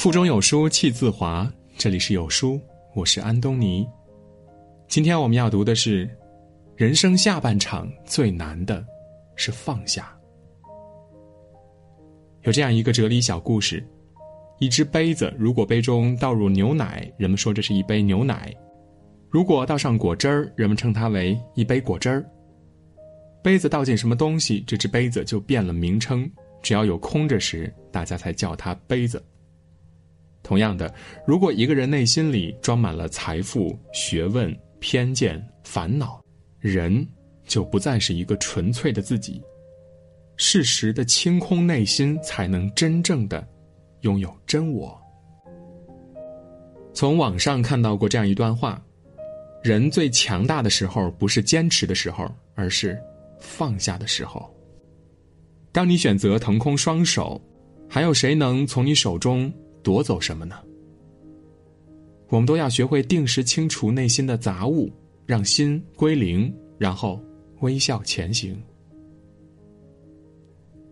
腹中有书气自华，这里是有书，我是安东尼。今天我们要读的是：人生下半场最难的是放下。有这样一个哲理小故事：一只杯子，如果杯中倒入牛奶，人们说这是一杯牛奶；如果倒上果汁儿，人们称它为一杯果汁儿。杯子倒进什么东西，这只杯子就变了名称。只要有空着时，大家才叫它杯子。同样的，如果一个人内心里装满了财富、学问、偏见、烦恼，人就不再是一个纯粹的自己。适时的清空内心，才能真正的拥有真我。从网上看到过这样一段话：人最强大的时候，不是坚持的时候，而是放下的时候。当你选择腾空双手，还有谁能从你手中？夺走什么呢？我们都要学会定时清除内心的杂物，让心归零，然后微笑前行。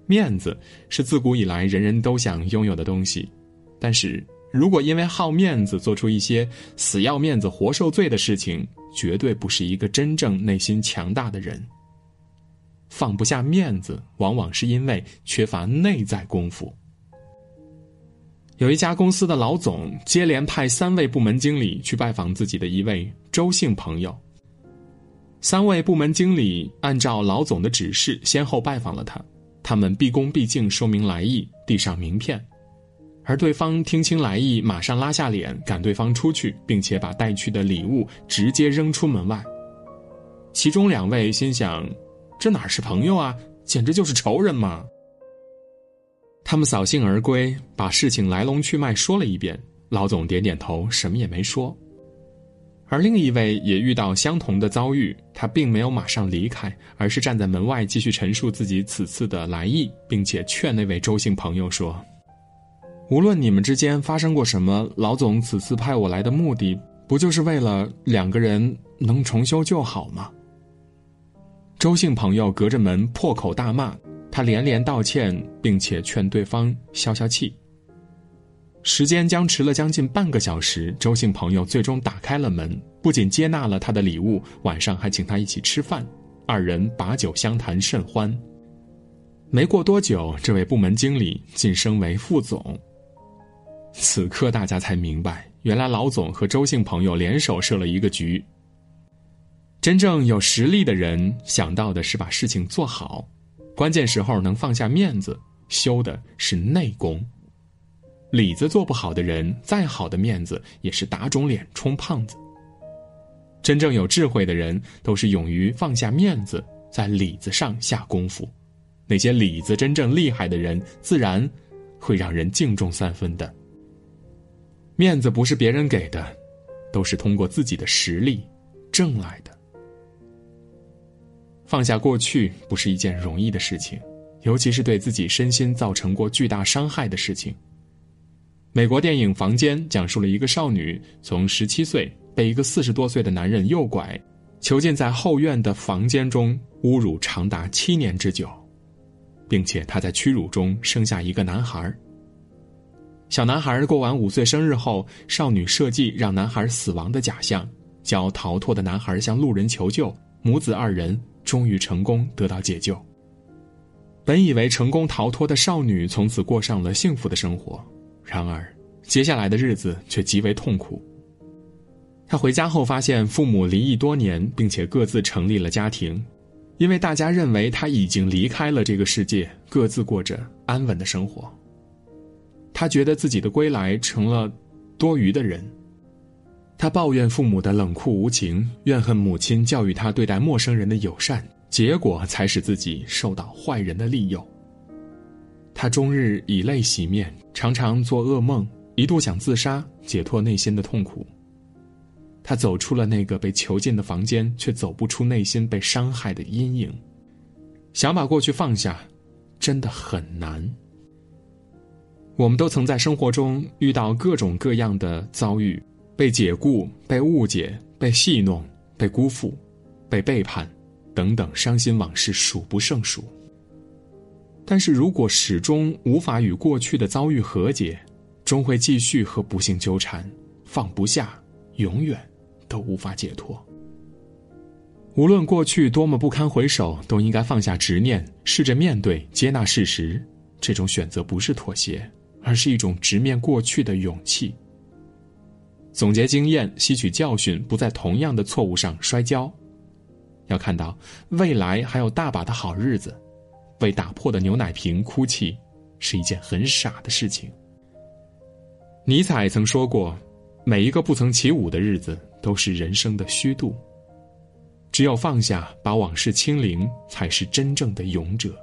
面子是自古以来人人都想拥有的东西，但是如果因为好面子做出一些死要面子活受罪的事情，绝对不是一个真正内心强大的人。放不下面子，往往是因为缺乏内在功夫。有一家公司的老总接连派三位部门经理去拜访自己的一位周姓朋友。三位部门经理按照老总的指示，先后拜访了他。他们毕恭毕敬说明来意，递上名片，而对方听清来意，马上拉下脸赶对方出去，并且把带去的礼物直接扔出门外。其中两位心想：这哪是朋友啊，简直就是仇人嘛！他们扫兴而归，把事情来龙去脉说了一遍。老总点点头，什么也没说。而另一位也遇到相同的遭遇，他并没有马上离开，而是站在门外继续陈述自己此次的来意，并且劝那位周姓朋友说：“无论你们之间发生过什么，老总此次派我来的目的，不就是为了两个人能重修旧好吗？”周姓朋友隔着门破口大骂。他连连道歉，并且劝对方消消气。时间僵持了将近半个小时，周姓朋友最终打开了门，不仅接纳了他的礼物，晚上还请他一起吃饭。二人把酒相谈甚欢。没过多久，这位部门经理晋升为副总。此刻大家才明白，原来老总和周姓朋友联手设了一个局。真正有实力的人，想到的是把事情做好。关键时候能放下面子，修的是内功。里子做不好的人，再好的面子也是打肿脸充胖子。真正有智慧的人，都是勇于放下面子，在里子上下功夫。那些里子真正厉害的人，自然会让人敬重三分的。面子不是别人给的，都是通过自己的实力挣来的。放下过去不是一件容易的事情，尤其是对自己身心造成过巨大伤害的事情。美国电影《房间》讲述了一个少女从十七岁被一个四十多岁的男人诱拐，囚禁在后院的房间中，侮辱长达七年之久，并且她在屈辱中生下一个男孩。小男孩过完五岁生日后，少女设计让男孩死亡的假象，叫逃脱的男孩向路人求救，母子二人。终于成功得到解救。本以为成功逃脱的少女从此过上了幸福的生活，然而接下来的日子却极为痛苦。她回家后发现父母离异多年，并且各自成立了家庭，因为大家认为她已经离开了这个世界，各自过着安稳的生活。她觉得自己的归来成了多余的人。他抱怨父母的冷酷无情，怨恨母亲教育他对待陌生人的友善，结果才使自己受到坏人的利诱。他终日以泪洗面，常常做噩梦，一度想自杀解脱内心的痛苦。他走出了那个被囚禁的房间，却走不出内心被伤害的阴影。想把过去放下，真的很难。我们都曾在生活中遇到各种各样的遭遇。被解雇、被误解、被戏弄、被辜负、被背叛，等等伤心往事数不胜数。但是如果始终无法与过去的遭遇和解，终会继续和不幸纠缠，放不下，永远都无法解脱。无论过去多么不堪回首，都应该放下执念，试着面对、接纳事实。这种选择不是妥协，而是一种直面过去的勇气。总结经验，吸取教训，不在同样的错误上摔跤。要看到未来还有大把的好日子，为打破的牛奶瓶哭泣是一件很傻的事情。尼采曾说过：“每一个不曾起舞的日子，都是人生的虚度。只有放下，把往事清零，才是真正的勇者。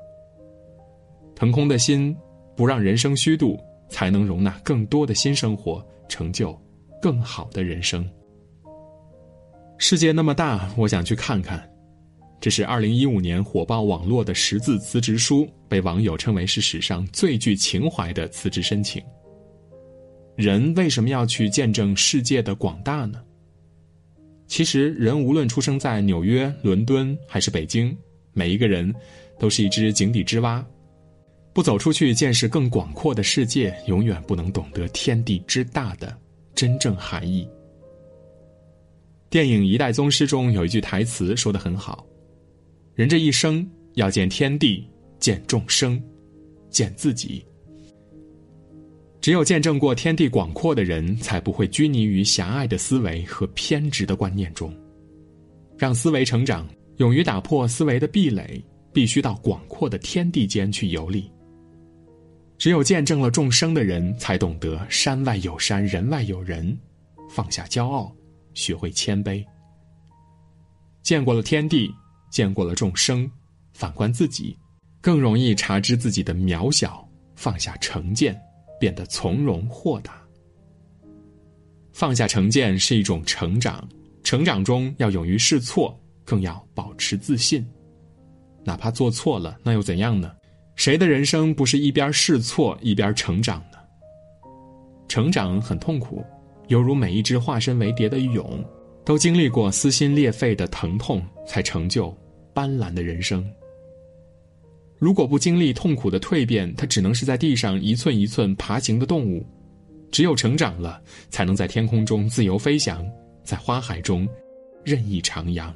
腾空的心，不让人生虚度，才能容纳更多的新生活，成就。”更好的人生。世界那么大，我想去看看。这是二零一五年火爆网络的十字辞职书，被网友称为是史上最具情怀的辞职申请。人为什么要去见证世界的广大呢？其实，人无论出生在纽约、伦敦还是北京，每一个人都是一只井底之蛙。不走出去见识更广阔的世界，永远不能懂得天地之大的。真正含义。电影《一代宗师》中有一句台词说的很好：“人这一生要见天地，见众生，见自己。只有见证过天地广阔的人，才不会拘泥于狭隘的思维和偏执的观念中。让思维成长，勇于打破思维的壁垒，必须到广阔的天地间去游历。”只有见证了众生的人，才懂得山外有山，人外有人，放下骄傲，学会谦卑。见过了天地，见过了众生，反观自己，更容易察知自己的渺小，放下成见，变得从容豁达。放下成见是一种成长，成长中要勇于试错，更要保持自信。哪怕做错了，那又怎样呢？谁的人生不是一边试错一边成长呢？成长很痛苦，犹如每一只化身为蝶的蛹，都经历过撕心裂肺的疼痛，才成就斑斓的人生。如果不经历痛苦的蜕变，它只能是在地上一寸一寸爬行的动物。只有成长了，才能在天空中自由飞翔，在花海中任意徜徉。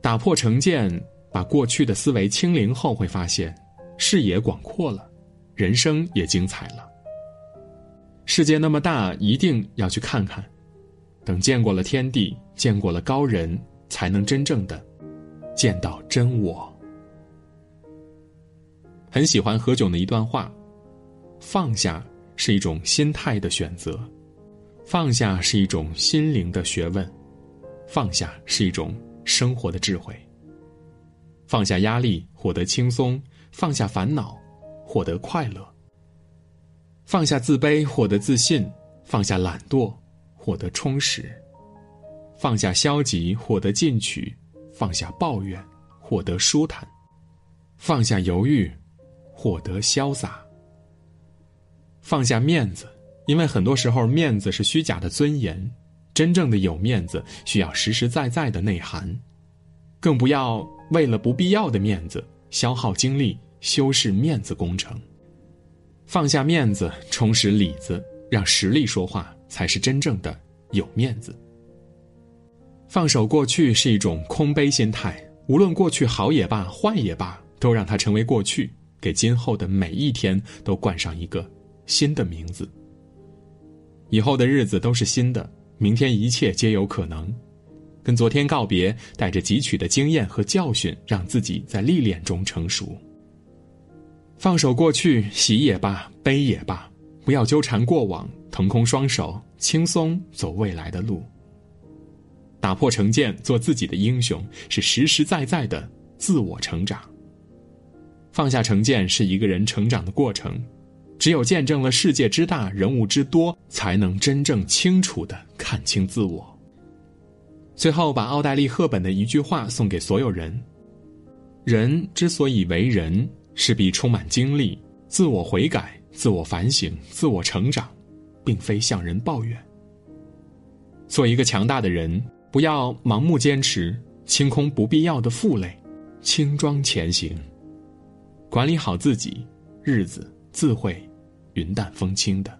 打破成见。把过去的思维清零后，会发现视野广阔了，人生也精彩了。世界那么大，一定要去看看。等见过了天地，见过了高人，才能真正的见到真我。很喜欢何炅的一段话：放下是一种心态的选择，放下是一种心灵的学问，放下是一种生活的智慧。放下压力，获得轻松；放下烦恼，获得快乐；放下自卑，获得自信；放下懒惰，获得充实；放下消极，获得进取；放下抱怨，获得舒坦；放下犹豫，获得潇洒；放下面子，因为很多时候面子是虚假的尊严，真正的有面子需要实实在在的内涵，更不要。为了不必要的面子，消耗精力修饰面子工程。放下面子，充实里子，让实力说话，才是真正的有面子。放手过去是一种空杯心态，无论过去好也罢，坏也罢，都让它成为过去，给今后的每一天都冠上一个新的名字。以后的日子都是新的，明天一切皆有可能。跟昨天告别，带着汲取的经验和教训，让自己在历练中成熟。放手过去，喜也罢，悲也罢，不要纠缠过往，腾空双手，轻松走未来的路。打破成见，做自己的英雄，是实实在在的自我成长。放下成见是一个人成长的过程，只有见证了世界之大，人物之多，才能真正清楚的看清自我。最后，把奥黛丽·赫本的一句话送给所有人：人之所以为人，是必充满经历、自我悔改、自我反省、自我成长，并非向人抱怨。做一个强大的人，不要盲目坚持，清空不必要的负累，轻装前行。管理好自己，日子自会云淡风轻的。